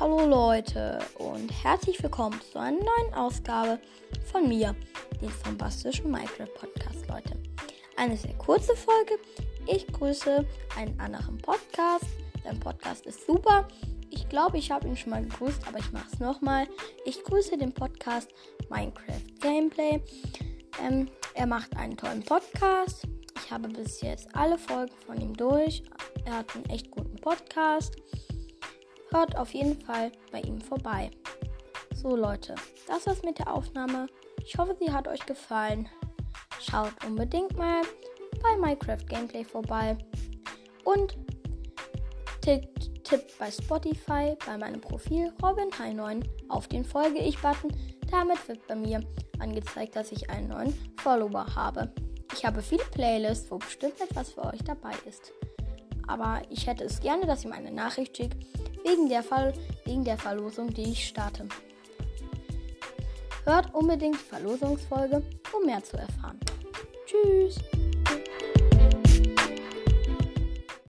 Hallo Leute und herzlich willkommen zu einer neuen Ausgabe von mir, dem bombastischen Minecraft Podcast, Leute. Eine sehr kurze Folge. Ich grüße einen anderen Podcast. Sein Podcast ist super. Ich glaube, ich habe ihn schon mal gegrüßt, aber ich mache es nochmal. Ich grüße den Podcast Minecraft Gameplay. Ähm, er macht einen tollen Podcast. Ich habe bis jetzt alle Folgen von ihm durch. Er hat einen echt guten Podcast. Hört auf jeden Fall bei ihm vorbei. So Leute, das war's mit der Aufnahme. Ich hoffe, sie hat euch gefallen. Schaut unbedingt mal bei Minecraft Gameplay vorbei. Und tippt, tippt bei Spotify bei meinem Profil Robin High 9 auf den Folge ich-Button. Damit wird bei mir angezeigt, dass ich einen neuen Follower habe. Ich habe viele Playlists, wo bestimmt etwas für euch dabei ist. Aber ich hätte es gerne, dass ihr mir eine Nachricht schickt, wegen der, Fall, wegen der Verlosung, die ich starte. Hört unbedingt die Verlosungsfolge, um mehr zu erfahren. Tschüss!